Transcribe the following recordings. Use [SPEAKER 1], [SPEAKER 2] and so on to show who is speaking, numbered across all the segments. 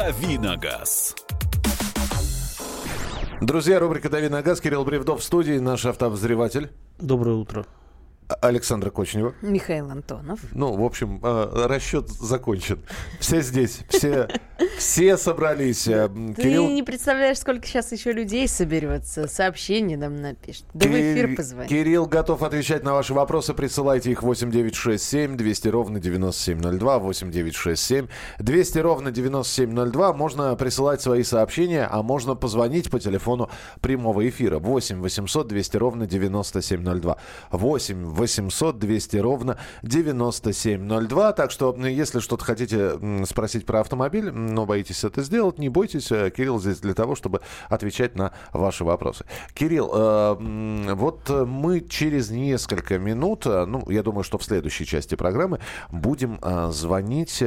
[SPEAKER 1] «Дави на газ».
[SPEAKER 2] Друзья, рубрика «Дави на газ». Кирилл Бревдов в студии, наш автообозреватель.
[SPEAKER 3] Доброе утро.
[SPEAKER 2] Александра Кочнева.
[SPEAKER 4] Михаил Антонов.
[SPEAKER 2] Ну, в общем, э, расчет закончен. Все здесь, все, все собрались. Э,
[SPEAKER 4] Ты Кирилл... не представляешь, сколько сейчас еще людей соберется, сообщений нам напишет. Да Кир... в эфир позвони.
[SPEAKER 2] Кирилл готов отвечать на ваши вопросы. Присылайте их 8967 200 ровно 9702, 8967 200 ровно 9702. Можно присылать свои сообщения, а можно позвонить по телефону прямого эфира 8 800 200 ровно 9702. 8 800 200 ровно 9702. Так что, если что-то хотите спросить про автомобиль, но боитесь это сделать, не бойтесь. Э, Кирилл здесь для того, чтобы отвечать на ваши вопросы. Кирилл, э, вот мы через несколько минут, э, ну, я думаю, что в следующей части программы будем звонить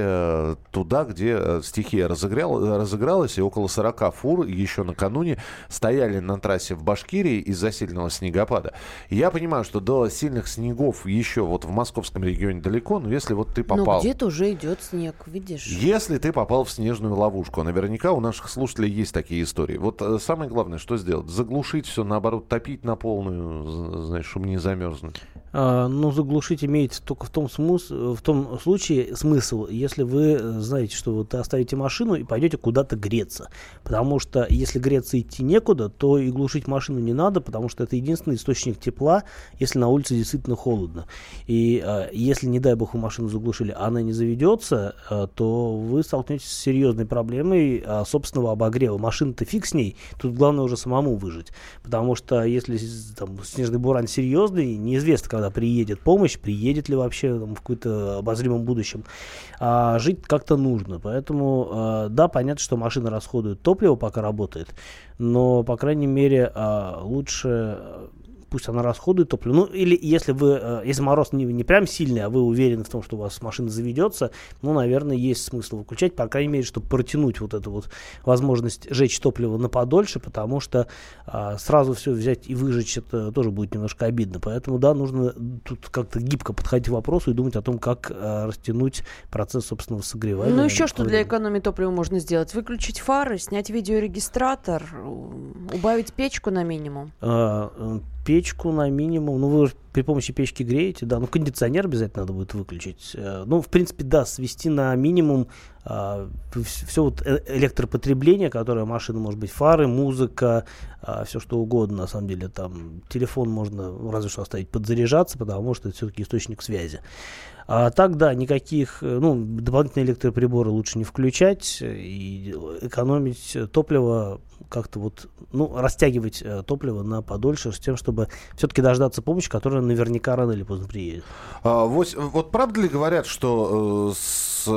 [SPEAKER 2] туда, где стихия разыграл, разыгралась, и около 40 фур еще накануне стояли на трассе в Башкирии из-за сильного снегопада. Я понимаю, что до сильных снегопадов снегов еще вот в московском регионе далеко, но если вот ты попал...
[SPEAKER 4] Ну, где-то уже идет снег, видишь.
[SPEAKER 2] Если ты попал в снежную ловушку, наверняка у наших слушателей есть такие истории. Вот э, самое главное, что сделать? Заглушить все, наоборот, топить на полную, знаешь, чтобы не замерзнуть.
[SPEAKER 3] А, ну, заглушить имеется только в том, смыс... в том случае смысл, если вы знаете, что вот оставите машину и пойдете куда-то греться. Потому что если греться идти некуда, то и глушить машину не надо, потому что это единственный источник тепла, если на улице действительно холодно. И э, если, не дай бог, вы машину заглушили, а она не заведется, э, то вы столкнетесь с серьезной проблемой э, собственного обогрева. Машина-то фиг с ней, тут главное уже самому выжить. Потому что если там, снежный буран серьезный, неизвестно, когда приедет помощь, приедет ли вообще там, в какое-то обозримом будущем. А жить как-то нужно. Поэтому, э, да, понятно, что машина расходует топливо, пока работает, но, по крайней мере, э, лучше пусть она расходует топливо. Ну, или если вы, э, если мороз не, не прям сильный, а вы уверены в том, что у вас машина заведется, ну, наверное, есть смысл выключать, по крайней мере, чтобы протянуть вот эту вот возможность жечь топливо на подольше, потому что а, сразу все взять и выжечь, это тоже будет немножко обидно. Поэтому, да, нужно тут как-то гибко подходить к вопросу и думать о том, как а, растянуть процесс собственного согревания.
[SPEAKER 4] Ну, еще что для экономии топлива можно сделать? Выключить фары, снять видеорегистратор, убавить печку на минимум.
[SPEAKER 3] А, э, печку на минимум. Ну, вы при помощи печки греете, да. Ну, кондиционер обязательно надо будет выключить. Э, ну, в принципе, да, свести на минимум а, все вот э, электропотребление, которое машина может быть, фары, музыка, а, все что угодно, на самом деле, там, телефон можно ну, разве что оставить подзаряжаться, потому что это все-таки источник связи. А так, да, никаких, э, ну, дополнительные электроприборы лучше не включать и экономить топливо как-то вот, ну, растягивать э, топливо на подольше с тем, чтобы все-таки дождаться помощи, которая наверняка рано или поздно приедет.
[SPEAKER 2] А, вот, вот правда ли говорят, что э, с,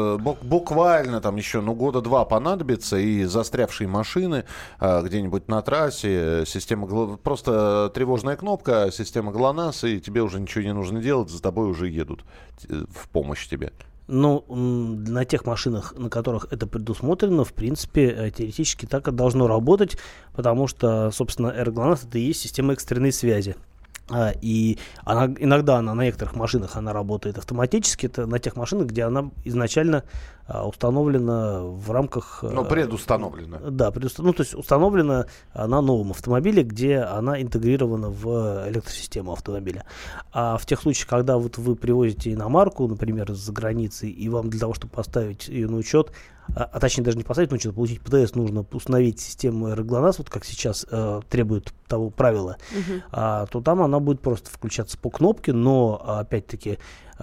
[SPEAKER 2] буквально там еще, ну, года два понадобится, и застрявшие машины э, где-нибудь на трассе, система, просто тревожная кнопка, система ГЛОНАСС, и тебе уже ничего не нужно делать, за тобой уже едут э, в помощь тебе.
[SPEAKER 3] Ну, на тех машинах, на которых это предусмотрено, в принципе, э, теоретически так и должно работать, потому что, собственно, AirGlass это и есть система экстренной связи. А, и она, иногда она на некоторых машинах она работает автоматически, это на тех машинах, где она изначально установлена в рамках...
[SPEAKER 2] Ну, предустановлена.
[SPEAKER 3] Да, предустав... ну, то есть установлена на новом автомобиле, где она интегрирована в электросистему автомобиля. А в тех случаях, когда вот вы привозите иномарку, например, из-за границы, и вам для того, чтобы поставить ее на учет, а, а точнее даже не поставить на учет, получить ПТС, нужно установить систему РГЛОНАСС, вот как сейчас э, требует того правила, угу. а, то там она будет просто включаться по кнопке, но опять-таки а,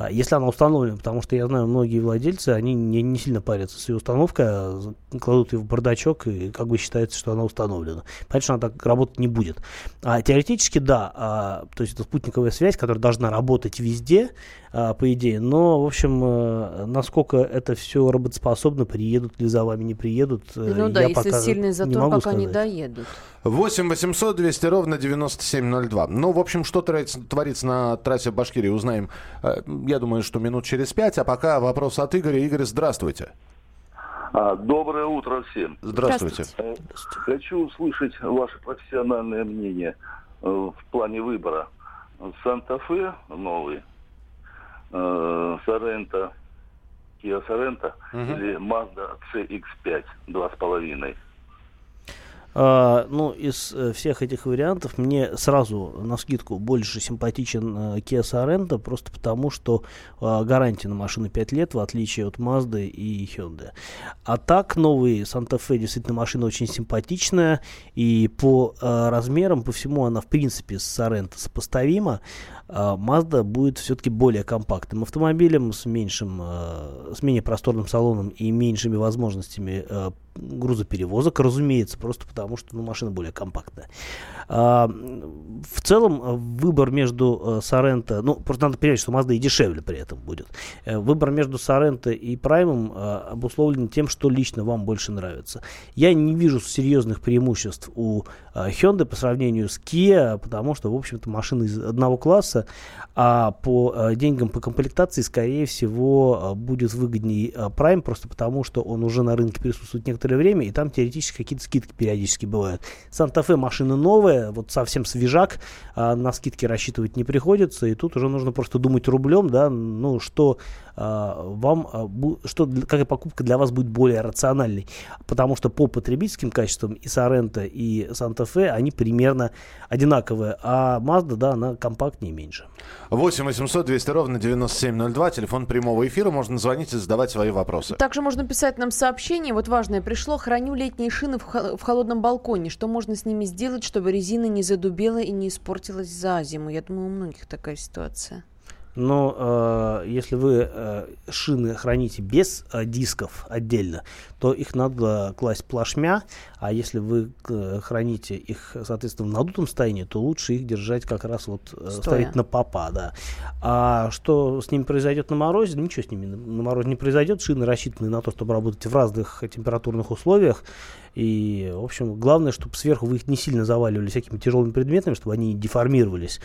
[SPEAKER 3] если она установлена, потому что я знаю, многие владельцы, они не, не сильно парятся с ее установкой, а кладут ее в бардачок и как бы считается, что она установлена. Понятно, что она так работать не будет. А, теоретически, да, а, то есть это спутниковая связь, которая должна работать везде, а, по идее, но, в общем, а, насколько это все работоспособно, приедут ли за вами, не приедут,
[SPEAKER 4] э, ну, я да, если пока сильный затор, не могу пока сказать. не доедут.
[SPEAKER 2] 8 800 200 ровно 9702. Ну, в общем, что творится на трассе в Башкирии, узнаем, э, я думаю, что минут через пять. А пока вопрос от Игоря. Игорь, здравствуйте.
[SPEAKER 5] А, доброе утро всем.
[SPEAKER 2] Здравствуйте.
[SPEAKER 5] Здравствуйте. Э, хочу услышать ваше профессиональное мнение э, в плане выбора. Санта-Фе новый, Соренто Kia Sorento или Mazda CX-5 2,5.
[SPEAKER 3] А, ну, из э, всех этих вариантов мне сразу на скидку больше симпатичен э, Kia Sorento, просто потому что э, гарантия на машину 5 лет, в отличие от Mazda и Hyundai. А так, новый Santa Fe действительно машина очень симпатичная, и по э, размерам, по всему она, в принципе, с Sorento сопоставима. А Mazda будет все-таки более компактным автомобилем с меньшим, э, с менее просторным салоном и меньшими возможностями э, грузоперевозок, разумеется, просто потому что ну, машина более компактная. А, в целом э, выбор между Соренто, ну просто надо понимать, что Mazda и дешевле при этом будет. Выбор между Соренто и Праймом обусловлен тем, что лично вам больше нравится. Я не вижу серьезных преимуществ у Hyundai по сравнению с Kia, потому что, в общем-то, машина из одного класса, а по э, деньгам по комплектации, скорее всего, э, будет выгоднее э, Prime, просто потому что он уже на рынке присутствует некоторое время, и там теоретически какие-то скидки периодически бывают. Санта-Фе машина новая, вот совсем свежак, на скидки рассчитывать не приходится, и тут уже нужно просто думать рублем, да, ну, что вам, что, какая покупка для вас будет более рациональной, потому что по потребительским качествам и Сорента, и Санта-Фе, они примерно одинаковые, а Mazda, да, она компактнее и меньше.
[SPEAKER 2] 8 800 200 ровно 9702, телефон прямого эфира, можно звонить и задавать свои вопросы.
[SPEAKER 4] Также можно писать нам сообщение, вот важное пришло, храню летние шины в холодном балконе, что можно с ними сделать, чтобы резина не задубела и не испортилась за зиму? Я думаю, у многих такая ситуация.
[SPEAKER 3] Но э, если вы э, шины храните без э, дисков отдельно, то их надо класть плашмя, а если вы э, храните их, соответственно, в надутом состоянии, то лучше их держать как раз вот э, ставить на попа, да. А что с ними произойдет на морозе? Ничего с ними на, на морозе не произойдет. Шины рассчитаны на то, чтобы работать в разных температурных условиях. И, в общем, главное, чтобы сверху вы их не сильно заваливали всякими тяжелыми предметами, чтобы они не деформировались.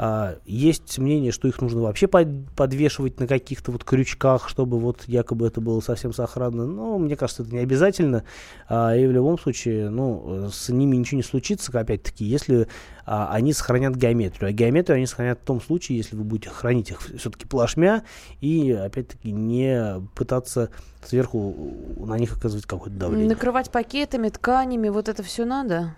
[SPEAKER 3] А, есть мнение, что их нужно вообще под, подвешивать на каких-то вот крючках, чтобы вот якобы это было совсем сохранно. Но мне кажется, это не обязательно. А, и в любом случае, ну, с ними ничего не случится, опять-таки, если а, они сохранят геометрию. А геометрию они сохранят в том случае, если вы будете хранить их все-таки плашмя и, опять-таки, не пытаться сверху на них оказывать какое-то давление.
[SPEAKER 4] Накрывать пакетами, тканями, вот это все надо?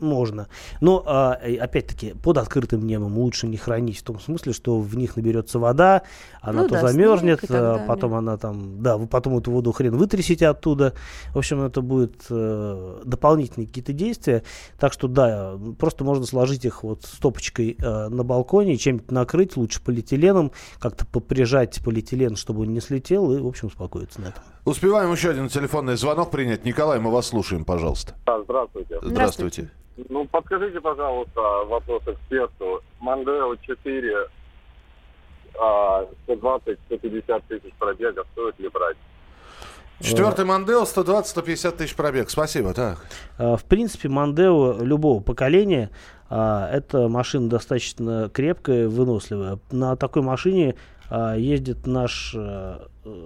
[SPEAKER 3] Можно. Но, а, опять-таки, под открытым небом лучше не хранить в том смысле, что в них наберется вода, она ну, то да, замерзнет, а, потом она там, да, вы потом эту воду хрен вытрясите оттуда. В общем, это будет э, дополнительные какие-то действия. Так что, да, просто можно сложить их вот стопочкой э, на балконе, чем-нибудь накрыть, лучше полиэтиленом, как-то поприжать полиэтилен, чтобы он не слетел, и, в общем, успокоиться на этом.
[SPEAKER 2] Успеваем еще один телефонный звонок принять. Николай, мы вас слушаем, пожалуйста.
[SPEAKER 5] Да, здравствуйте.
[SPEAKER 2] Здравствуйте.
[SPEAKER 5] Ну, подскажите, пожалуйста, вопрос эксперту. Мандео 4, 120-150 тысяч пробега, стоит ли брать?
[SPEAKER 2] Четвертый Мандео 120-150 тысяч пробег. Спасибо, так.
[SPEAKER 3] А, в принципе, Мандео любого поколения а, это машина достаточно крепкая, выносливая. На такой машине а, ездит наш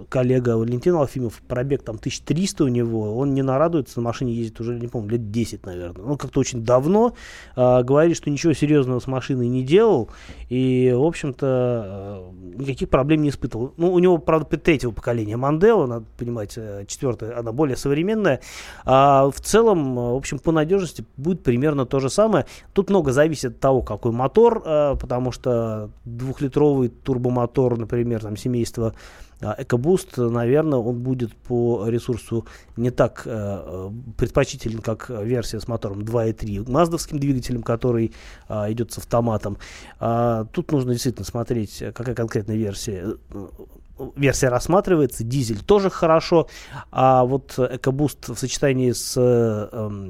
[SPEAKER 3] коллега Валентин Алфимов, пробег там 1300 у него, он не нарадуется, на машине ездит уже, не помню, лет 10, наверное. Он как-то очень давно э, говорит, что ничего серьезного с машиной не делал, и, в общем-то, э, никаких проблем не испытывал. Ну, у него, правда, третьего поколения Мандео, надо понимать, э, четвертая, она более современная. А в целом, в общем, по надежности будет примерно то же самое. Тут много зависит от того, какой мотор, э, потому что двухлитровый турбомотор, например, там, семейства EcoBoost, наверное, он будет по ресурсу не так э, предпочтителен, как версия с мотором 2.3 маздовским двигателем, который э, идет с автоматом. А, тут нужно действительно смотреть, какая конкретная версия версия рассматривается, дизель тоже хорошо, а вот EcoBoost в сочетании с э,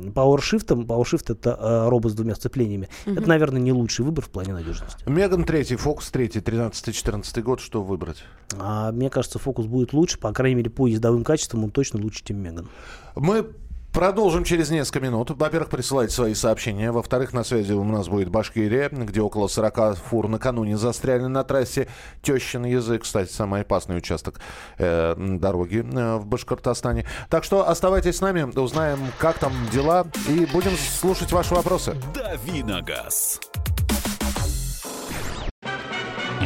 [SPEAKER 3] PowerShift, PowerShift это э, робот с двумя сцеплениями, угу. это, наверное, не лучший выбор в плане надежности.
[SPEAKER 2] Меган 3, Focus 3, 13-14 год, что выбрать?
[SPEAKER 3] А, мне кажется, Focus будет лучше, по крайней мере, по ездовым качествам он точно лучше, чем Меган.
[SPEAKER 2] Мы Продолжим через несколько минут. Во-первых, присылайте свои сообщения. Во-вторых, на связи у нас будет Башкирия, где около 40 фур накануне застряли на трассе Тещин язык. Кстати, самый опасный участок э, дороги э, в Башкортостане. Так что оставайтесь с нами, узнаем, как там дела, и будем слушать ваши вопросы.
[SPEAKER 1] Давиногаз.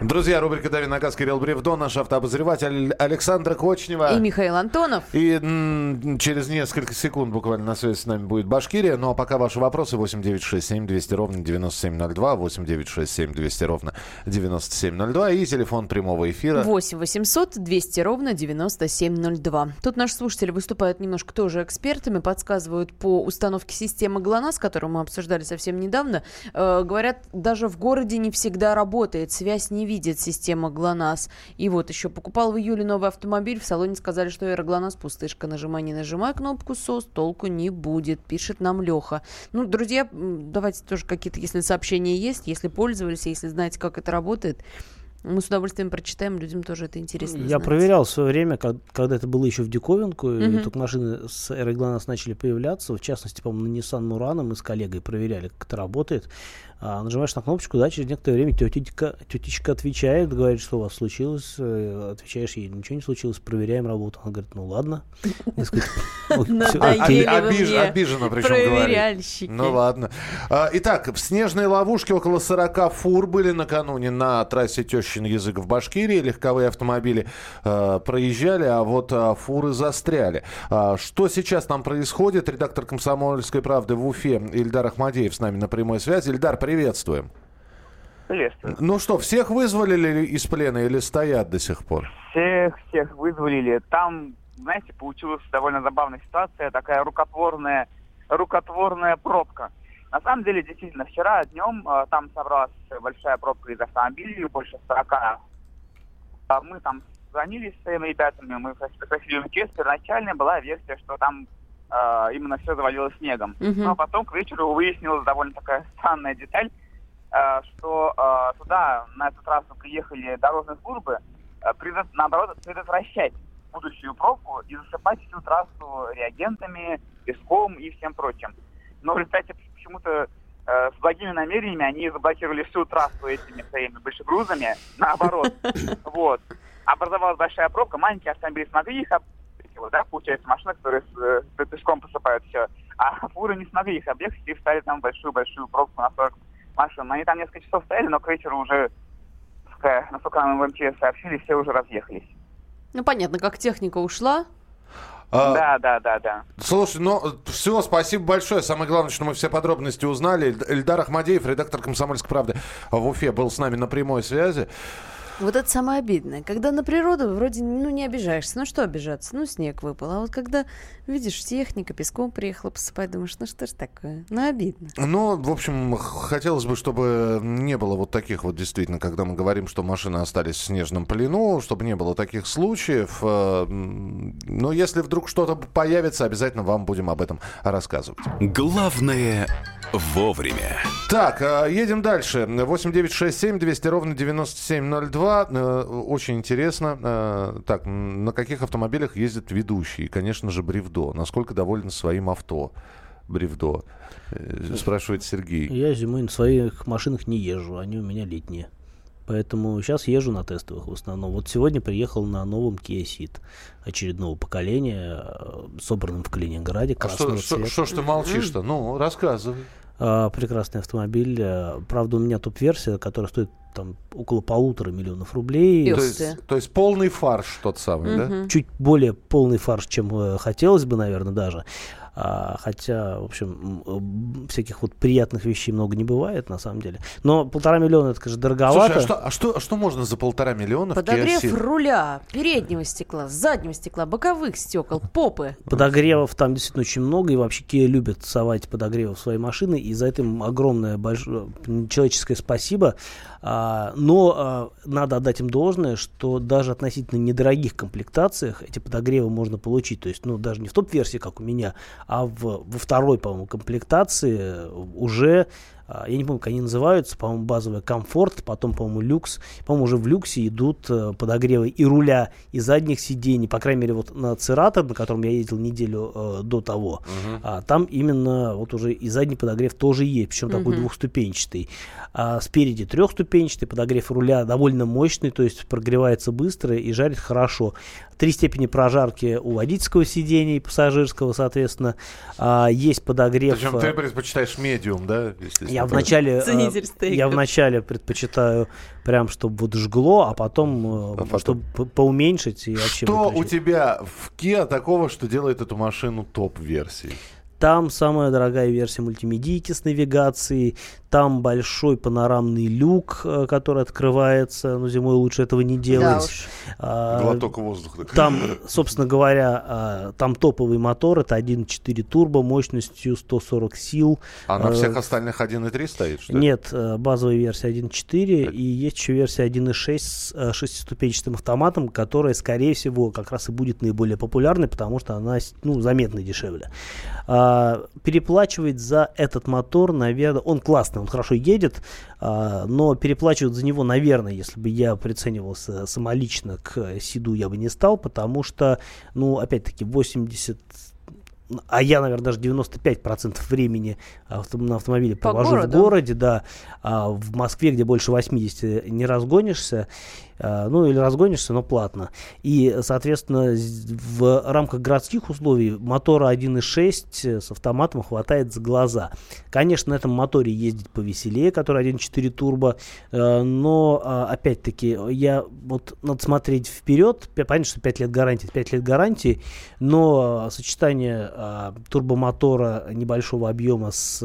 [SPEAKER 2] Друзья, рубрика «Дави на газ» Кирилл Бревдо, наш автообозреватель Александра Кочнева.
[SPEAKER 4] И Михаил Антонов.
[SPEAKER 2] И м, через несколько секунд буквально на связи с нами будет Башкирия. Ну а пока ваши вопросы 8967 200 ровно 9702, 8967 200 ровно 9702 и телефон прямого эфира.
[SPEAKER 4] 8 800 200 ровно 9702. Тут наши слушатели выступают немножко тоже экспертами, подсказывают по установке системы ГЛОНАСС, которую мы обсуждали совсем недавно. Э, говорят, даже в городе не всегда работает, связь не видит система ГЛОНАСС. И вот еще покупал в июле новый автомобиль, в салоне сказали, что аэроглонасс пустышка. Нажимай, не нажимай кнопку СОС, толку не будет, пишет нам Леха. Ну, друзья, давайте тоже какие-то, если сообщения есть, если пользовались, если знаете, как это работает, мы с удовольствием прочитаем, людям тоже это интересно
[SPEAKER 3] Я
[SPEAKER 4] знать.
[SPEAKER 3] проверял в свое время, как- когда это было еще в диковинку, и
[SPEAKER 4] Мгм.
[SPEAKER 3] только машины с аэроглонасс начали появляться. В частности, по-моему, на Nissan Murano мы с коллегой проверяли, как это работает. А, нажимаешь на кнопочку, да, через некоторое время тетечка, тетечка отвечает, говорит, что у вас случилось. Э, Отвечаешь ей, ничего не случилось, проверяем работу. Она говорит, ну ладно. Я сказать, «Ой, всё,
[SPEAKER 4] Надоели
[SPEAKER 3] окей».
[SPEAKER 4] вы
[SPEAKER 2] Обиж-
[SPEAKER 4] мне,
[SPEAKER 2] обиженно причем говорит. Ну ладно. А, Итак, в снежной ловушке около 40 фур были накануне на трассе Тещин язык в Башкирии. Легковые автомобили э, проезжали, а вот а, фуры застряли. А, что сейчас там происходит? Редактор «Комсомольской правды» в Уфе Ильдар Ахмадеев с нами на прямой связи. Ильдар, приветствуем.
[SPEAKER 6] Приветствую.
[SPEAKER 2] Ну что, всех вызволили из плена или стоят до сих пор?
[SPEAKER 6] Всех, всех вызволили. Там, знаете, получилась довольно забавная ситуация, такая рукотворная, рукотворная пробка. На самом деле, действительно, вчера днем э, там собралась большая пробка из автомобилей, больше 40. А мы там звонили с своими ребятами, мы спросили у МЧС, первоначально была версия, что там э, именно все завалилось снегом.
[SPEAKER 4] Мгм.
[SPEAKER 6] Но потом к вечеру выяснилась довольно такая странная деталь, э, что э, туда, на эту трассу приехали дорожные службы, э, предот- наоборот, предотвращать будущую пробку и засыпать всю трассу реагентами, песком и всем прочим. Но в результате почему-то э, с благими намерениями они заблокировали всю трассу этими своими большегрузами, наоборот. Вот. Образовалась большая пробка, маленькие автомобили смогли их вот, да, получается, машины, которые с, э, с песком посыпают все, а фуры не смогли их объехать и встали там большую-большую пробку на 40 машин. Они там несколько часов стояли, но к вечеру уже, насколько нам в МЧС сообщили, все уже разъехались.
[SPEAKER 4] Ну, понятно, как техника ушла.
[SPEAKER 2] А,
[SPEAKER 6] Да, да, да, да.
[SPEAKER 2] Слушай, ну все, спасибо большое. Самое главное, что мы все подробности узнали. Эль- Эльдар Ахмадеев, редактор «Комсомольской правды» в Уфе, был с нами на прямой связи.
[SPEAKER 4] Вот это самое обидное. Когда на природу вроде ну, не обижаешься. Ну что обижаться? Ну, снег выпал. А вот когда видишь, техника песком приехала посыпать, думаешь, ну что ж такое? Ну, обидно.
[SPEAKER 2] Ну, в общем, хотелось бы, чтобы не было вот таких вот действительно, когда мы говорим, что машины остались в снежном плену, чтобы не было таких случаев. Э, Но если вдруг что-то появится, обязательно вам будем об этом рассказывать.
[SPEAKER 7] Главное вовремя.
[SPEAKER 2] Так, э, едем дальше. 8967 200 ровно 9702. Э, Очень интересно. Э, Так, на каких автомобилях ездят ведущие? Конечно же, Бревдо. Насколько доволен своим авто? Бревдо. Э, Спрашивает Сергей.
[SPEAKER 3] Я зимой на своих машинах не езжу, они у меня летние. Поэтому сейчас езжу на тестовых в основном. Вот сегодня приехал на новом Kia Ceed очередного поколения, собранном в Калининграде,
[SPEAKER 2] А что, что, что ж ты молчишь-то? Ну, рассказывай.
[SPEAKER 3] А, прекрасный автомобиль. Правда, у меня топ-версия, которая стоит там около полутора миллионов рублей.
[SPEAKER 2] То есть, то есть полный фарш тот самый, да?
[SPEAKER 3] Чуть более полный фарш, чем э, хотелось бы, наверное, даже. А, хотя, в общем, м, всяких вот приятных вещей много не бывает, на самом деле. Но полтора миллиона, это, конечно, дороговато.
[SPEAKER 2] Слушай, а что, а, что, а что можно за полтора миллиона в
[SPEAKER 4] Подогрев
[SPEAKER 2] Ceed?
[SPEAKER 4] руля, переднего стекла, заднего стекла, боковых стекол, попы.
[SPEAKER 3] Подогревов там действительно очень много, и вообще Kia любят совать подогревы в свои машины, и за это им огромное большое человеческое спасибо. А, но а, надо отдать им должное, что даже относительно недорогих комплектациях эти подогревы можно получить. То есть, ну, даже не в топ-версии, как у меня, а в, во второй, по-моему, комплектации уже а, я не помню, как они называются, по-моему, базовый комфорт, потом, по-моему, люкс. По-моему, уже в люксе идут э, подогревы и руля, и задних сидений. По крайней мере, вот на Цератор, на котором я ездил неделю э, до того, а, там именно вот уже и задний подогрев тоже есть, причем такой
[SPEAKER 4] Мгм.
[SPEAKER 3] двухступенчатый. А спереди трехступенчатый, подогрев руля довольно мощный, то есть прогревается быстро и жарит хорошо. Три степени прожарки у водительского сидения и пассажирского, соответственно. А, есть подогрев...
[SPEAKER 2] Причем
[SPEAKER 3] э,
[SPEAKER 2] ты предпочитаешь медиум, да? естественно?
[SPEAKER 3] Я вначале, э,
[SPEAKER 4] Ценитель
[SPEAKER 3] я
[SPEAKER 4] стейков.
[SPEAKER 3] вначале предпочитаю прям, чтобы вот жгло, а потом, э,
[SPEAKER 2] А потом?
[SPEAKER 3] чтобы по- поуменьшить и вообще
[SPEAKER 2] Что у
[SPEAKER 3] выключить.
[SPEAKER 2] тебя в Kia такого, что делает эту машину топ-версией?
[SPEAKER 3] Там самая дорогая версия мультимедийки с навигацией, там большой панорамный люк, э, который открывается, но зимой лучше этого не
[SPEAKER 4] Да
[SPEAKER 3] делать.
[SPEAKER 4] уж.
[SPEAKER 3] А,
[SPEAKER 2] Глоток воздуха.
[SPEAKER 3] Там, собственно говоря, а, там топовый мотор, это 1.4 турбо мощностью 140 сил.
[SPEAKER 2] А на
[SPEAKER 3] Э,
[SPEAKER 2] всех остальных 1.3 стоит, что ли?
[SPEAKER 3] Нет, э, базовая версия 1.4 и есть еще версия 1.6 с шестиступенчатым автоматом, которая, скорее всего, как раз и будет наиболее популярной, потому что она ну, заметно дешевле. А, переплачивать за этот мотор, наверное, он классный, он хорошо едет, а, но переплачивать за него, наверное, если бы я приценивался самолично к Сиду, я бы не стал, потому что, ну, опять-таки, 80 а я, наверное, даже 95% времени авто- на автомобиле
[SPEAKER 4] По
[SPEAKER 3] провожу
[SPEAKER 4] городу?
[SPEAKER 3] в городе, да. А в Москве, где больше 80, не разгонишься. А, ну, или разгонишься, но платно. И, соответственно, в рамках городских условий мотора 1.6 с автоматом хватает за глаза. Конечно, на этом моторе ездить повеселее, который 1.4 турбо, э, но, а, опять-таки, я вот надо смотреть вперед. Понятно, что 5 лет гарантии, 5 лет гарантии, но сочетание а, турбомотора небольшого объема с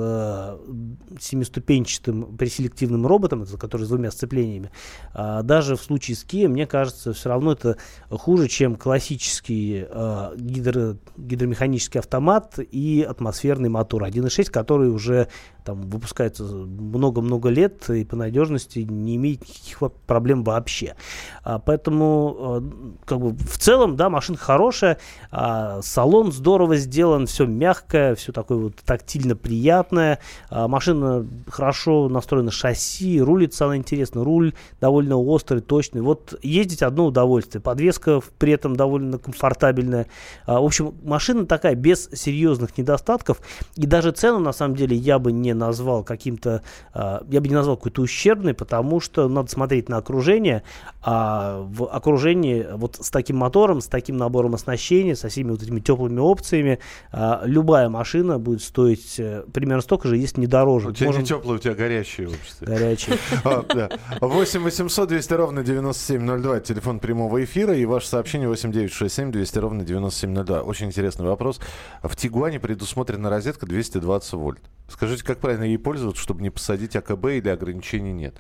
[SPEAKER 3] семиступенчатым преселективным роботом, который с двумя сцеплениями, а, даже в случае Kia, мне кажется, все равно это хуже, чем классический а, гидро- гидромеханический автомат и атмосферный мотор. 1.6, который уже там выпускается много-много лет и по надежности не имеет никаких проблем вообще. А, поэтому, а, как бы, в целом, да, машина хорошая, а, салон здорово сделан, все мягкое, все такое вот тактильно приятное. А, машина хорошо настроена шасси, рулится она интересно, руль довольно острый, точный. Вот ездить одно удовольствие. Подвеска при этом довольно комфортабельная. А, в общем, машина такая без серьезных недостатков. И даже цену, на самом деле, я бы не назвал каким-то, а, я бы не назвал какой-то ущербной, потому что надо смотреть на окружение. А в окружении вот с таким мотором, с таким набором оснащения, со всеми вот этими теплыми опциями, а, любая машина будет стоить э, примерно столько же, если не дороже.
[SPEAKER 2] У тебя
[SPEAKER 3] Можем-
[SPEAKER 2] не теплое, у тебя горячее общество.
[SPEAKER 3] Горячий.
[SPEAKER 2] А, да. 8 800 200 ровно 9702. Это телефон прямого эфира. И ваше сообщение 8 967 200 ровно 9702. Очень интересный вопрос. В Тигуане предусмотрена розетка 220 вольт. Скажите, как правильно ей пользоваться, чтобы не посадить АКБ или ограничений нет?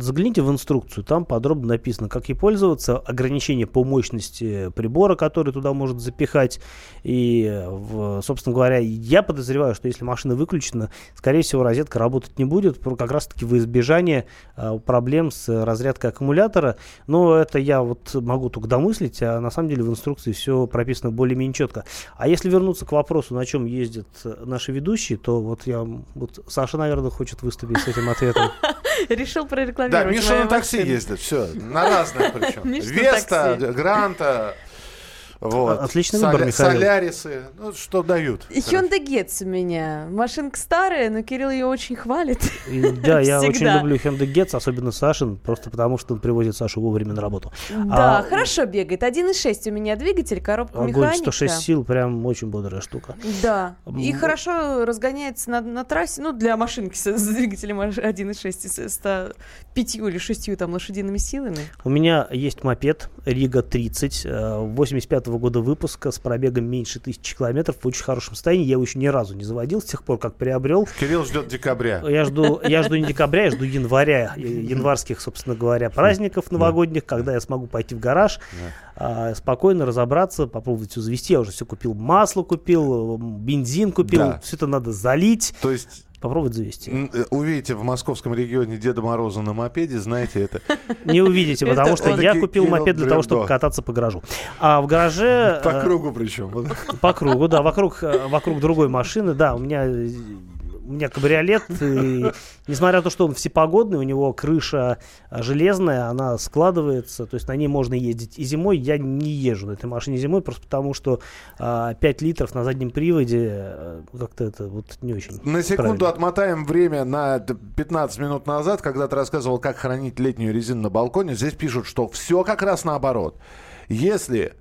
[SPEAKER 3] Загляните в инструкцию, там подробно написано, как ей пользоваться, ограничения по мощности прибора, который туда может запихать. И, собственно говоря, я подозреваю, что если машина выключена, скорее всего, розетка работать не будет, как раз-таки в избежание э, проблем с разрядкой аккумулятора. Но это я вот могу только домыслить, а на самом деле в инструкции все прописано более-менее четко. А если вернуться к вопросу, на чем ездят наши ведущие, то вот я, вот Саша, наверное, хочет выступить с этим ответом.
[SPEAKER 4] Решил
[SPEAKER 2] Да,
[SPEAKER 4] прорекламировать
[SPEAKER 2] Миша
[SPEAKER 4] мою
[SPEAKER 2] на такси ездит. Все, на разных причем.
[SPEAKER 4] Миша
[SPEAKER 2] Веста. Гранта. Вот.
[SPEAKER 3] Отличный выбор,
[SPEAKER 2] Соля-
[SPEAKER 3] Михаил.
[SPEAKER 2] Солярисы. Ну, что дают.
[SPEAKER 4] Hyundai Getz у меня. Машинка старая, но Кирилл ее очень хвалит.
[SPEAKER 3] И, Да, я очень люблю Hyundai Getz, особенно Сашин, просто потому что он привозит Сашу вовремя на работу.
[SPEAKER 4] Да,
[SPEAKER 3] А,
[SPEAKER 4] хорошо бегает. 1.6 у меня двигатель, коробка
[SPEAKER 3] Огонь
[SPEAKER 4] механика.
[SPEAKER 3] 106 сил, прям очень бодрая штука.
[SPEAKER 4] Да. И хорошо разгоняется на, на трассе, ну, для машинки с, с двигателем аж 1.6 и с 105 или 6 там лошадиными силами.
[SPEAKER 3] У меня есть мопед Рига 30, 85 -го года выпуска с пробегом меньше тысячи километров в очень хорошем состоянии. Я его еще ни разу не заводил с тех пор, как приобрел.
[SPEAKER 2] Кирилл ждет декабря.
[SPEAKER 3] Я жду, я жду не декабря, я жду января, э, январских, собственно говоря, праздников новогодних, когда я смогу пойти в гараж, а, спокойно разобраться, попробовать все завести. Я уже все купил, масло купил, бензин купил, все это надо залить,
[SPEAKER 2] То есть
[SPEAKER 3] попробовать завести.
[SPEAKER 2] э, увидите в московском регионе Деда Мороза на мопеде, знаете это.
[SPEAKER 3] Не увидите, потому что я купил мопед для того, чтобы кататься по гаражу. А в гараже...
[SPEAKER 2] По
[SPEAKER 3] э,
[SPEAKER 2] кругу причем.
[SPEAKER 3] По кругу, да, вокруг, э, вокруг другой машины, да, у меня, у меня кабриолет, и, несмотря на то, что он всепогодный, у него крыша э, железная, она складывается, то есть на ней можно ездить и зимой, я не езжу на этой машине зимой, просто потому что а, 5 литров на заднем приводе, э, как-то это вот не очень
[SPEAKER 2] На секунду
[SPEAKER 3] правильно.
[SPEAKER 2] отмотаем время на д- 15 минут назад, когда ты рассказывал, как хранить летнюю резину на балконе. Здесь пишут, что все как раз наоборот. Если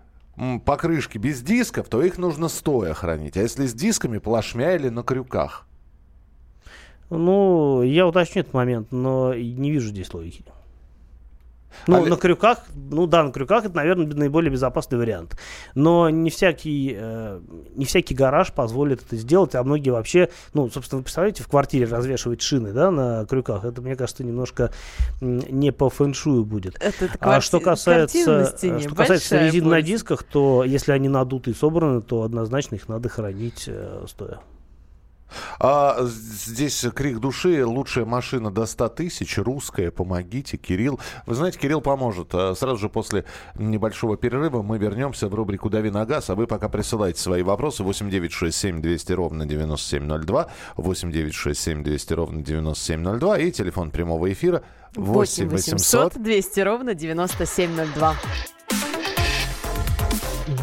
[SPEAKER 2] покрышки без дисков, то их нужно стоя хранить. А если с дисками, плашмя или на крюках.
[SPEAKER 3] Ну, я уточню этот момент, но не вижу здесь логики. Ну,
[SPEAKER 2] А
[SPEAKER 3] на
[SPEAKER 2] ли-
[SPEAKER 3] крюках, ну да, на крюках это, наверное, наиболее безопасный вариант. Но не всякий, э, не всякий гараж позволит это сделать, а многие вообще, ну, собственно, вы представляете, в квартире развешивать шины, да, на крюках, это, мне кажется, немножко не по фэншую будет.
[SPEAKER 4] Это
[SPEAKER 3] А что касается, что касается резин на
[SPEAKER 4] польза.
[SPEAKER 3] дисках, то если они надуты и собраны, то однозначно их надо хранить э, стоя.
[SPEAKER 2] А здесь крик души. Лучшая машина до 100 тысяч. Русская. Помогите, Кирилл. Вы знаете, Кирилл поможет. А Сразу же после небольшого перерыва мы вернемся в рубрику «Дави на газ». А вы пока присылайте свои вопросы. 8967 200 ровно 9702. 8967 200 ровно 9702. И телефон прямого эфира 8 800
[SPEAKER 4] 200 ровно 9702.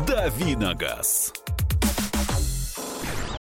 [SPEAKER 7] «Дави на газ».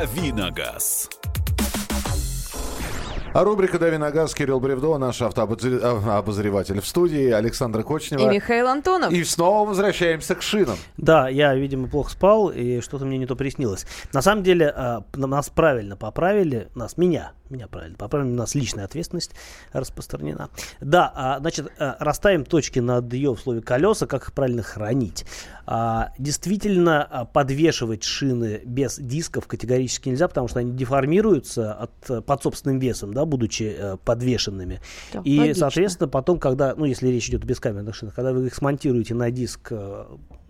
[SPEAKER 7] «Дави на газ».
[SPEAKER 2] А рубрика «Дави на газ» Кирилл Бревдо, наш автообозреватель в студии, Александр
[SPEAKER 4] И
[SPEAKER 2] Кочнева.
[SPEAKER 4] Михаил Антонов.
[SPEAKER 2] И снова возвращаемся к шинам.
[SPEAKER 3] Да, я, видимо, плохо спал, и что-то мне не то приснилось. На самом деле, а, нас правильно поправили, нас, меня, меня правильно поправили, у нас личная ответственность распространена. Да, а, значит, а, расставим точки над ее в слове колеса, как их правильно хранить. А, Действительно, а, подвешивать шины без дисков категорически нельзя, потому что они деформируются от, под собственным весом, да, будучи э, подвешенными.
[SPEAKER 4] Да,
[SPEAKER 3] И,
[SPEAKER 4] логично.
[SPEAKER 3] соответственно, потом, когда, ну, если речь идет о бескамерных шинах, когда вы их смонтируете на диск э,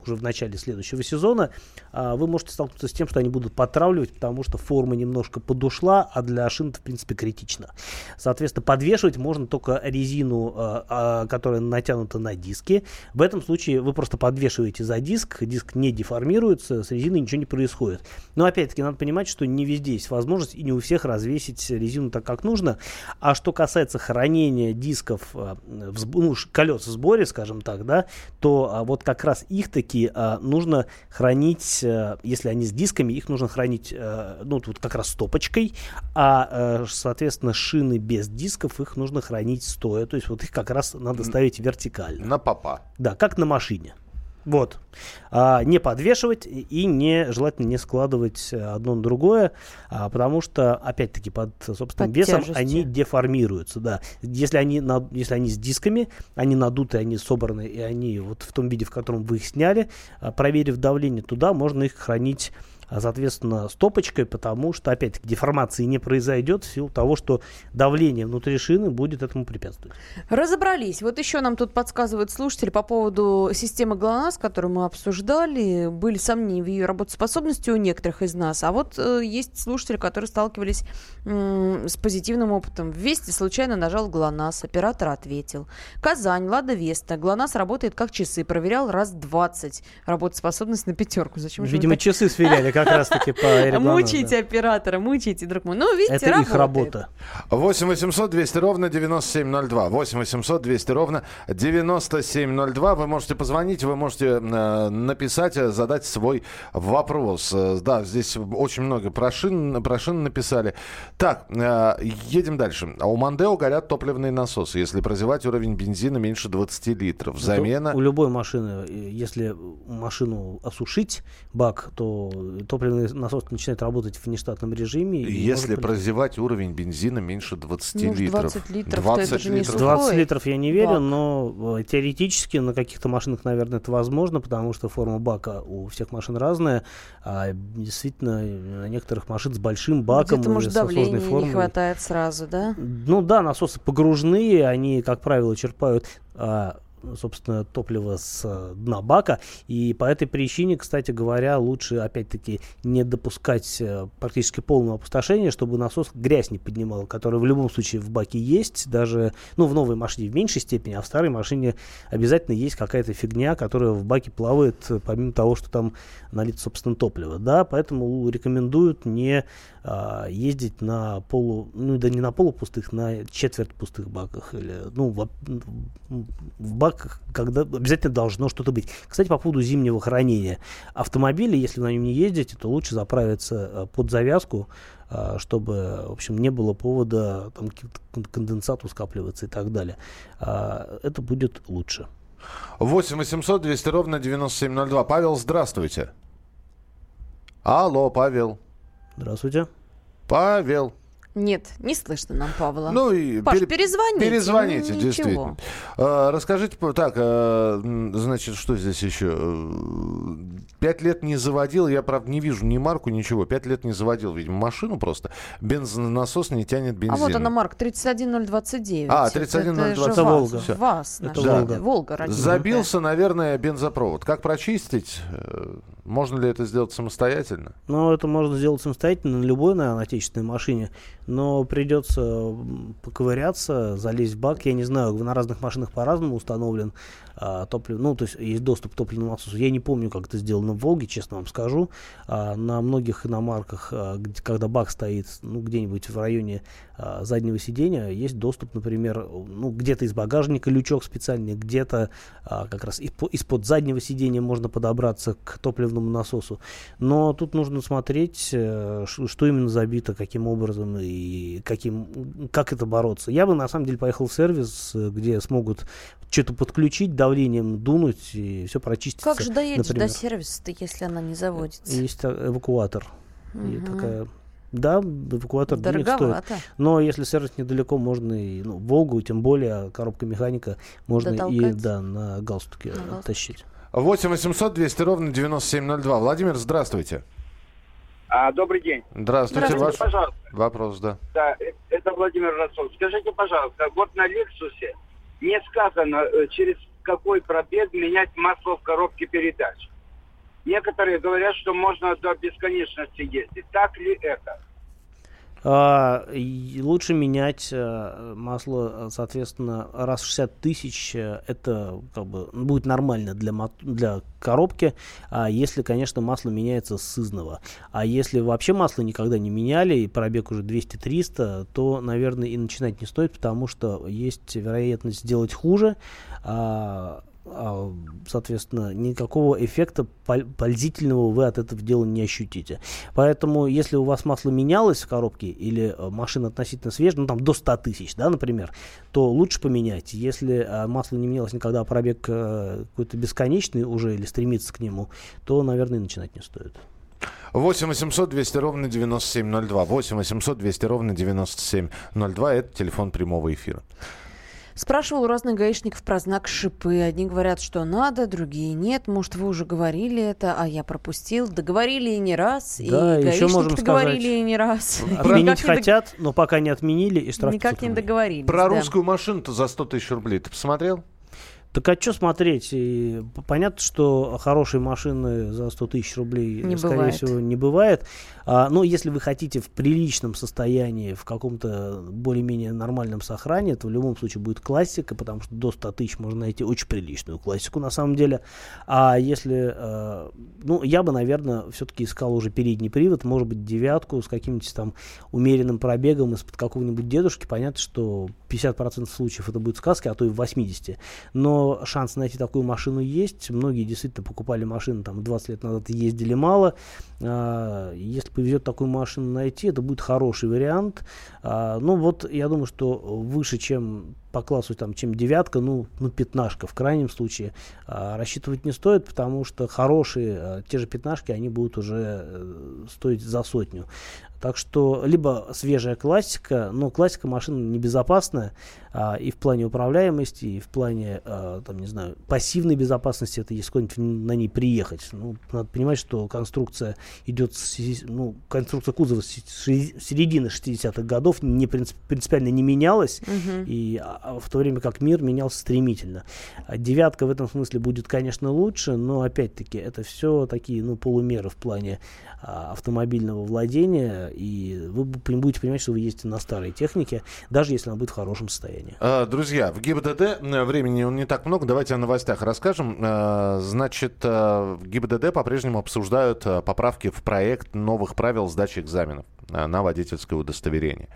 [SPEAKER 3] уже в начале следующего сезона, вы можете столкнуться с тем, что они будут подтравливать, потому что форма немножко подушла, а для шин это, в принципе, критично. Соответственно, подвешивать можно только резину, э, а, которая натянута на диске. В этом случае вы просто подвешиваете за диск, диск не деформируется, с резиной ничего не происходит. Но, опять-таки, надо понимать, что не везде есть возможность и не у всех развесить резину так, как нужно. А что касается хранения дисков, ну, колес в сборе, скажем так, да, то а, вот как раз их таки а, нужно хранить, э, если они с дисками, их нужно хранить, э, ну, тут как раз стопочкой, а, э, соответственно, шины без дисков, их нужно хранить стоя, то есть вот их как раз надо ставить вертикально.
[SPEAKER 2] На попа.
[SPEAKER 3] Да, как на машине. Вот. А, не подвешивать и- не, желательно не складывать э, одно на другое, а, потому что, опять-таки, под собственным
[SPEAKER 4] Под
[SPEAKER 3] весом
[SPEAKER 4] тяжестью.
[SPEAKER 3] они деформируются, да. Если они, на- если они с дисками, они надуты, они собраны, и они вот в том виде, в котором вы их сняли, а, проверив давление туда, можно их хранить соответственно, стопочкой, потому что, опять-таки, деформации не произойдет в силу того, что давление внутри шины будет этому препятствовать.
[SPEAKER 4] Разобрались. Вот еще нам тут подсказывают слушатели по поводу системы ГЛОНАСС, которую мы обсуждали. Были сомнения в ее работоспособности у некоторых из нас. А вот э, есть слушатели, которые сталкивались м, с позитивным опытом. В Вести случайно нажал ГЛОНАСС, оператор ответил. Казань, Лада Веста. ГЛОНАСС работает как часы. Проверял раз 20. Работоспособность на пятерку. Зачем
[SPEAKER 3] Видимо, часы сверяли, как раз-таки по Эребану,
[SPEAKER 4] Мучайте оператора, мучайте, друг мой. Ну, видите,
[SPEAKER 3] Это их работа.
[SPEAKER 2] 8 800 200 ровно 9702. 8 800 200 ровно 9702. Вы можете позвонить, вы можете э, написать, э, задать свой вопрос. Э, Да, здесь очень много про шин, про шин написали. Так, едем дальше. А у Мандео горят топливные насосы, если прозевать уровень бензина меньше 20 литров.
[SPEAKER 3] Это
[SPEAKER 2] Замена...
[SPEAKER 3] У любой машины, если машину осушить, бак, то топливный насос начинает работать в нештатном режиме. и
[SPEAKER 2] Если
[SPEAKER 3] может
[SPEAKER 2] прозевать уровень бензина меньше 20
[SPEAKER 4] Ну,
[SPEAKER 2] литров.
[SPEAKER 4] 20 литров, то это же не
[SPEAKER 2] литров.
[SPEAKER 4] сухой
[SPEAKER 3] 20 литров я не верю,
[SPEAKER 4] бак.
[SPEAKER 3] но э, теоретически на каких-то машинах, наверное, это возможно, потому что форма бака у всех машин разная. А действительно, на некоторых машин с большим баком
[SPEAKER 4] Где-то, может,
[SPEAKER 3] со сложной
[SPEAKER 4] давления не
[SPEAKER 3] формой.
[SPEAKER 4] хватает сразу, да?
[SPEAKER 3] Ну да, насосы погружные, они, как правило, черпают, а, собственно, топливо с а, дна бака. И по этой причине, кстати говоря, лучше, опять-таки, не допускать э, практически полного опустошения, чтобы насос грязь не поднимал, который в любом случае в баке есть, даже, ну, в новой машине в меньшей степени, а в старой машине обязательно есть какая-то фигня, которая в баке плавает, э, помимо того, что там налито, собственно, топливо. Да, поэтому рекомендуют не а, ездить на полу, ну да не на полупустых, на четверть пустых баках или, ну, в, в баках, когда обязательно должно что-то быть. Кстати, по поводу зимнего хранения автомобиля, если на нем не ездите, то лучше заправиться а, под завязку, а, чтобы, в общем, не было повода там конденсату скапливаться и так далее. А, Это будет лучше.
[SPEAKER 2] 8 800 200 ровно 9702. Павел, здравствуйте. Алло, Павел.
[SPEAKER 3] Здравствуйте.
[SPEAKER 2] Павел.
[SPEAKER 4] Нет, не слышно нам Павла.
[SPEAKER 2] Ну и
[SPEAKER 4] Паш,
[SPEAKER 2] пере-
[SPEAKER 4] перезвоните.
[SPEAKER 2] Перезвоните,
[SPEAKER 4] ну, ничего.
[SPEAKER 2] действительно. А, расскажите, так, а, значит, что здесь еще? Э, Пять лет не заводил, я, правда, не вижу ни марку, ничего. Пять лет не заводил, видимо, машину просто. Бензонасос не тянет бензин.
[SPEAKER 4] А вот она, Марк, 31029.
[SPEAKER 2] А,
[SPEAKER 4] Это
[SPEAKER 2] 31029.
[SPEAKER 4] же
[SPEAKER 3] Это
[SPEAKER 4] вас,
[SPEAKER 3] Волга.
[SPEAKER 2] Всё.
[SPEAKER 4] Вас,
[SPEAKER 3] Это
[SPEAKER 4] наша
[SPEAKER 3] Волга.
[SPEAKER 4] Волга.
[SPEAKER 2] Забился, наверное, бензопровод. Как прочистить? Можно ли это сделать самостоятельно?
[SPEAKER 3] Ну, это можно сделать самостоятельно на любой, наверное, отечественной машине, но придется поковыряться, залезть в бак. Я не знаю, на разных машинах по-разному установлен а, топлив, ну, то есть есть доступ к топливному насосу. Я не помню, как это сделано в Волге, честно вам скажу. А, на многих иномарках, а, где- когда бак стоит, ну, где-нибудь в районе а, заднего сидения, есть доступ, например, ну, где-то из багажника лючок специальный, где-то а, как раз из- из-под заднего сидения можно подобраться к топливному насосу. Но тут нужно смотреть, э, что именно забито, каким образом и каким, как это бороться. Я бы на самом деле поехал в сервис, э, где смогут что-то подключить, давлением дунуть и все прочистить.
[SPEAKER 4] Как же доедешь
[SPEAKER 3] например.
[SPEAKER 4] до сервиса-то, если она не заводится?
[SPEAKER 3] Есть та- эвакуатор. И
[SPEAKER 4] Мгм.
[SPEAKER 3] такая... Да, эвакуатор денег стоит. Но если сервис недалеко, можно и ну, Волгу, тем более коробка механика, можно и
[SPEAKER 4] Дотолкать.
[SPEAKER 3] да, на галстуке
[SPEAKER 4] На
[SPEAKER 3] э,
[SPEAKER 4] галстуке.
[SPEAKER 3] тащить.
[SPEAKER 2] 8 800 200 ровно 9702. Владимир, здравствуйте.
[SPEAKER 8] А, добрый день.
[SPEAKER 2] Здравствуйте.
[SPEAKER 8] Здравствуйте,
[SPEAKER 2] Ваш
[SPEAKER 8] пожалуйста.
[SPEAKER 2] вопрос, да.
[SPEAKER 8] Да, э, это Владимир Ростов. Скажите, пожалуйста, вот на Лексусе не сказано, э, через какой пробег менять масло в коробке передач. Некоторые говорят, что можно до бесконечности ездить. Так ли это?
[SPEAKER 3] А, лучше менять э, масло, э, соответственно, раз в 60 тысяч. э, Это как бы будет нормально для, для коробки, а если, конечно, масло меняется сызново. А если вообще масло никогда не меняли, и пробег уже 200-300, то, наверное, и начинать не стоит, потому что есть вероятность сделать хуже. а, соответственно, никакого эффекта пол- пользительного вы от этого дела не ощутите. Поэтому, если у вас масло менялось в коробке или э, машина относительно свежая, ну там до 100 тысяч, да, например, то лучше поменять. Если э, масло не менялось никогда, а пробег э, какой-то бесконечный уже или стремится к нему, то, наверное, начинать не стоит.
[SPEAKER 2] 8 800 200 ровно 9702. 8 800 200 ровно 9702. Это телефон прямого эфира.
[SPEAKER 4] Спрашивал у разных гаишников про знак шипы. Одни говорят, что надо, другие нет. Может, вы уже говорили это, а я пропустил. Договорили и не раз.
[SPEAKER 3] Да,
[SPEAKER 4] и
[SPEAKER 3] еще можем
[SPEAKER 4] гаишники
[SPEAKER 3] сказать,
[SPEAKER 4] говорили и не раз.
[SPEAKER 3] Отменить хотят, но пока не отменили, и штраф
[SPEAKER 4] Никак
[SPEAKER 3] 500
[SPEAKER 4] не договорились.
[SPEAKER 2] Про
[SPEAKER 4] да.
[SPEAKER 2] русскую машину-то за 100 тысяч рублей. Ты посмотрел?
[SPEAKER 3] Так а что смотреть? И понятно, что хорошие машины за 100 тысяч рублей,
[SPEAKER 4] Не
[SPEAKER 3] скорее
[SPEAKER 4] бывает.
[SPEAKER 3] всего, не бывает. А, но если вы хотите в приличном состоянии, в каком-то более-менее нормальном сохране, то в любом случае будет классика, потому что до 100 тысяч можно найти очень приличную классику на самом деле. А если, э, ну, я бы, наверное, все-таки искал уже передний привод, может быть, девятку с каким-нибудь там умеренным пробегом из-под какого-нибудь дедушки. Понятно, что 50% случаев это будет сказки, а то и в 80%. Но шанс найти такую машину есть. Многие действительно покупали машины там 20 лет назад и ездили мало. А, Если повезет такую машину найти, это будет хороший вариант. А, Ну вот я думаю, что выше, чем по классу, там, чем девятка, ну, ну, пятнашка в крайнем случае, а, рассчитывать не стоит, потому что хорошие, а, те же пятнашки, они будут уже э, стоить за сотню. Так что либо свежая классика, но классика машина небезопасная а, и в плане управляемости, и в плане, а, там, не знаю, пассивной безопасности, это если куда-нибудь на ней приехать. Ну, надо понимать, что конструкция идет, ну, конструкция кузова с середины 60-х годов не принцип- принципиально не менялась,
[SPEAKER 4] Мгм.
[SPEAKER 3] и а в то время как мир менялся стремительно. А девятка в этом смысле будет, конечно, лучше, но опять-таки это все такие, ну, полумеры в плане а, автомобильного владения, и вы бу- будете понимать, что вы ездите на старой технике, даже если она будет в хорошем состоянии.
[SPEAKER 2] А, Друзья, в ГИБДД э, времени не так много, давайте о новостях расскажем. А, Значит, э, в ГИБДД по-прежнему обсуждают э, поправки в проект новых правил сдачи экзаменов э, на водительское удостоверение.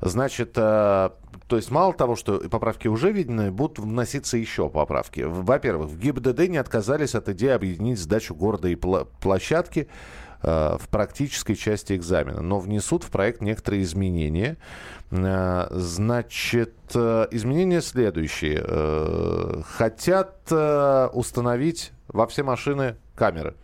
[SPEAKER 2] Значит, э, то есть мало того, что поправки уже видны, будут вноситься еще поправки. Во-первых, в ГИБДД не отказались от идеи объединить сдачу города и площадки э, в практической части экзамена, но внесут в проект некоторые изменения. Э, Значит, э, изменения следующие. Хотят установить во все машины камеры.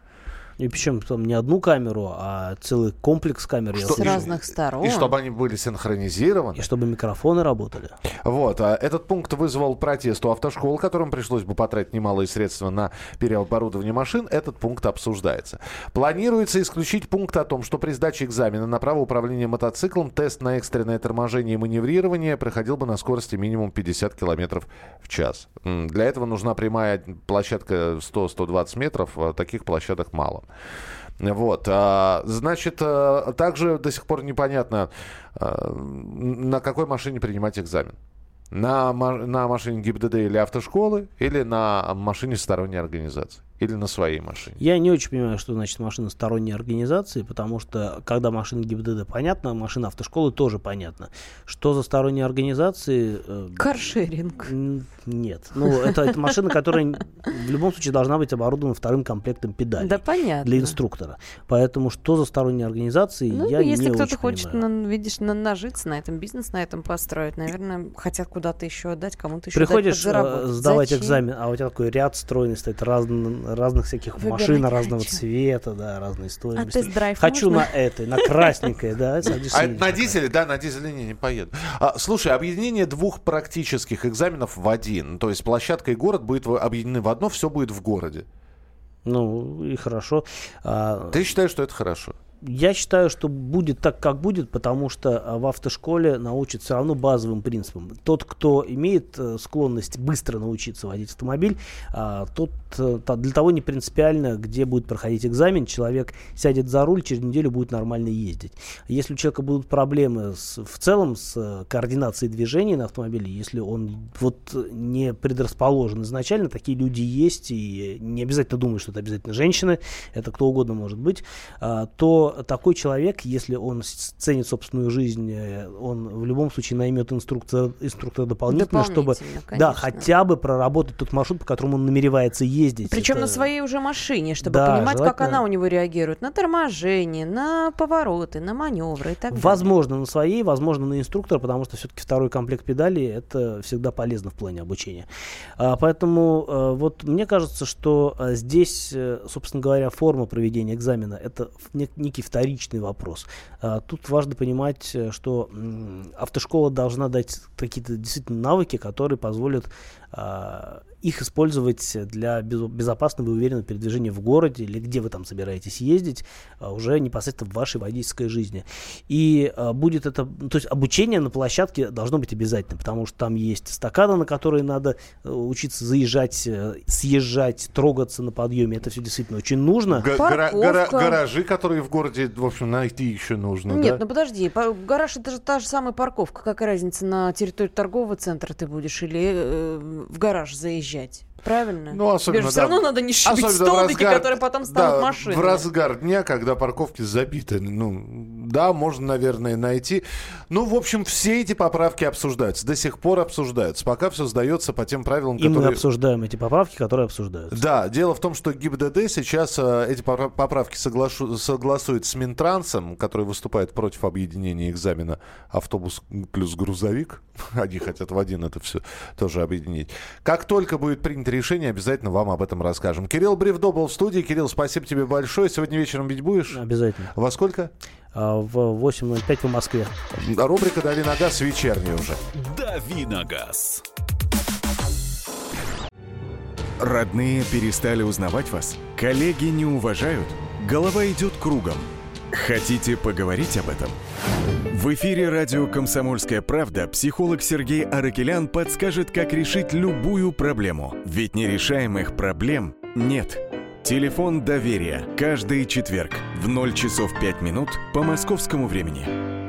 [SPEAKER 3] И причем там не одну камеру, а целый комплекс камер. я
[SPEAKER 2] Что-
[SPEAKER 4] С разных сторон.
[SPEAKER 2] И чтобы они были синхронизированы.
[SPEAKER 3] И чтобы микрофоны работали.
[SPEAKER 2] Вот. а Этот пункт вызвал протест у автошкол, которым пришлось бы потратить немалые средства на переоборудование машин. Этот пункт обсуждается. Планируется исключить пункт о том, что при сдаче экзамена на право управления мотоциклом тест на экстренное торможение и маневрирование проходил бы на скорости минимум 50 км в час. Для этого нужна прямая площадка 100-120 метров. а Таких площадок мало. Вот, а, значит, а, также до сих пор непонятно, а, на какой машине принимать экзамен. На, на машине ГИБДД или автошколы, или на машине сторонней организации, или на своей машине.
[SPEAKER 3] Я не очень понимаю, что значит машина сторонней организации, потому что когда машина ГИБДД понятно, машина автошколы тоже понятно. Что за сторонние организации? э,
[SPEAKER 4] Каршеринг.
[SPEAKER 3] Нет. Ну, это, это машина, которая в любом случае должна быть оборудована вторым комплектом педалей.
[SPEAKER 4] Да понятно.
[SPEAKER 3] Для инструктора. Поэтому что за сторонние организации,
[SPEAKER 4] Ну,
[SPEAKER 3] я
[SPEAKER 4] если
[SPEAKER 3] не
[SPEAKER 4] кто-то хочет, на- видишь, на- нажиться на этом, бизнес на этом построить, наверное, хотят куда-то еще отдать, кому-то еще
[SPEAKER 3] Приходишь
[SPEAKER 4] дать
[SPEAKER 3] э,
[SPEAKER 4] подзаработать.
[SPEAKER 3] сдавать
[SPEAKER 4] Зачем?
[SPEAKER 3] экзамен, а у тебя такой ряд стройный стоит разн- разных всяких
[SPEAKER 4] Выбирать
[SPEAKER 3] машин разного
[SPEAKER 4] хочу.
[SPEAKER 3] цвета, да, разной стоимости.
[SPEAKER 4] А тест-драйв
[SPEAKER 3] Хочу
[SPEAKER 4] можно?
[SPEAKER 3] на этой, на красненькой, да,
[SPEAKER 2] А на дизеле? Да, на дизеле не, не поеду. А, слушай, объединение двух практических экзаменов в один. То есть площадка и город будет объединены в одно, все будет в городе.
[SPEAKER 3] Ну, и хорошо. А,
[SPEAKER 2] Ты считаешь, что это хорошо?
[SPEAKER 3] Я считаю, что будет так, как будет, потому что а, в автошколе научат все равно базовым принципам. Тот, кто имеет э, склонность быстро научиться водить автомобиль, а, тот э, для того не принципиально, где будет проходить экзамен, человек сядет за руль, через неделю будет нормально ездить. Если у человека будут проблемы с- в целом с э, координацией движений на автомобиле, если он вот не предрасположен изначально, такие люди есть, и не обязательно думаю, что это обязательно женщины, это кто угодно может быть, а, такой человек, если он ценит собственную жизнь, э, он в любом случае наймет инструктора, инструктора дополнительно, чтобы да, хотя бы проработать тот маршрут, по которому он намеревается ездить.
[SPEAKER 4] Причем
[SPEAKER 3] Это-
[SPEAKER 4] на своей уже машине, чтобы
[SPEAKER 3] Да,
[SPEAKER 4] понимать, как
[SPEAKER 3] желательно-
[SPEAKER 4] она у него реагирует на торможение, на повороты, на маневры и так далее.
[SPEAKER 3] Возможно, на своей, возможно, на инструктора, потому что все-таки второй комплект педалей это всегда полезно в плане обучения. А, поэтому э, вот мне кажется, что э, здесь, собственно говоря, форма проведения экзамена это в- нек- некий вторичный вопрос. А, тут важно понимать, э, что автошкола должна дать какие-то действительно навыки, которые позволят их использовать для без- безопасного и уверенного передвижения в городе или где вы там собираетесь ездить, а, уже непосредственно в вашей водительской жизни. И а, будет это, то есть обучение на площадке должно быть обязательно, потому что там есть стаканы, на которые надо э, учиться заезжать, э, съезжать, трогаться на подъеме. Это все действительно очень нужно.
[SPEAKER 2] Га- гара- гаражи, которые в городе, в общем, найти еще нужно,
[SPEAKER 4] Нет,
[SPEAKER 2] да?
[SPEAKER 4] ну подожди, по- гараж это же та же самая парковка. Какая разница, на территории торгового центра ты будешь или э, в гараж заезжать? Правильно?
[SPEAKER 2] Ну, особенно,
[SPEAKER 4] Тебе же
[SPEAKER 2] да.
[SPEAKER 4] все равно надо не шибить
[SPEAKER 2] Особенно
[SPEAKER 4] столбики,
[SPEAKER 2] разгар-
[SPEAKER 4] которые потом станут
[SPEAKER 2] да,
[SPEAKER 4] машинами.
[SPEAKER 2] в разгар дня, когда парковки забиты. Ну, да, можно, наверное, найти. Ну, в общем, все эти поправки обсуждаются. До сих пор обсуждаются. Пока все сдается по тем правилам,
[SPEAKER 3] И мы
[SPEAKER 2] которые...
[SPEAKER 3] обсуждаем эти поправки, которые обсуждаются.
[SPEAKER 2] Да, дело в том, что ГИБДД сейчас э, эти попра- поправки соглашу- согласует с Минтрансом, который выступает против объединения экзамена автобус плюс грузовик. Они хотят в один это все тоже объединить. Как только будет принято решение, обязательно вам об этом расскажем. Кирилл Бревдо был в студии. Кирилл, спасибо тебе большое. Сегодня вечером ведь будешь?
[SPEAKER 3] Обязательно.
[SPEAKER 2] Во сколько?
[SPEAKER 3] А, В 8.05 по Москве.
[SPEAKER 2] Рубрика «Дави на газ» вечерняя уже.
[SPEAKER 7] «Дави на газ».
[SPEAKER 9] Родные перестали узнавать вас? Коллеги не уважают? Голова идет кругом. Хотите поговорить об этом? В эфире радио «Комсомольская правда» психолог Сергей Аракелян подскажет, как решить любую проблему. Ведь нерешаемых проблем нет. Телефон доверия. Каждый четверг в 0 часов 5 минут по московскому времени.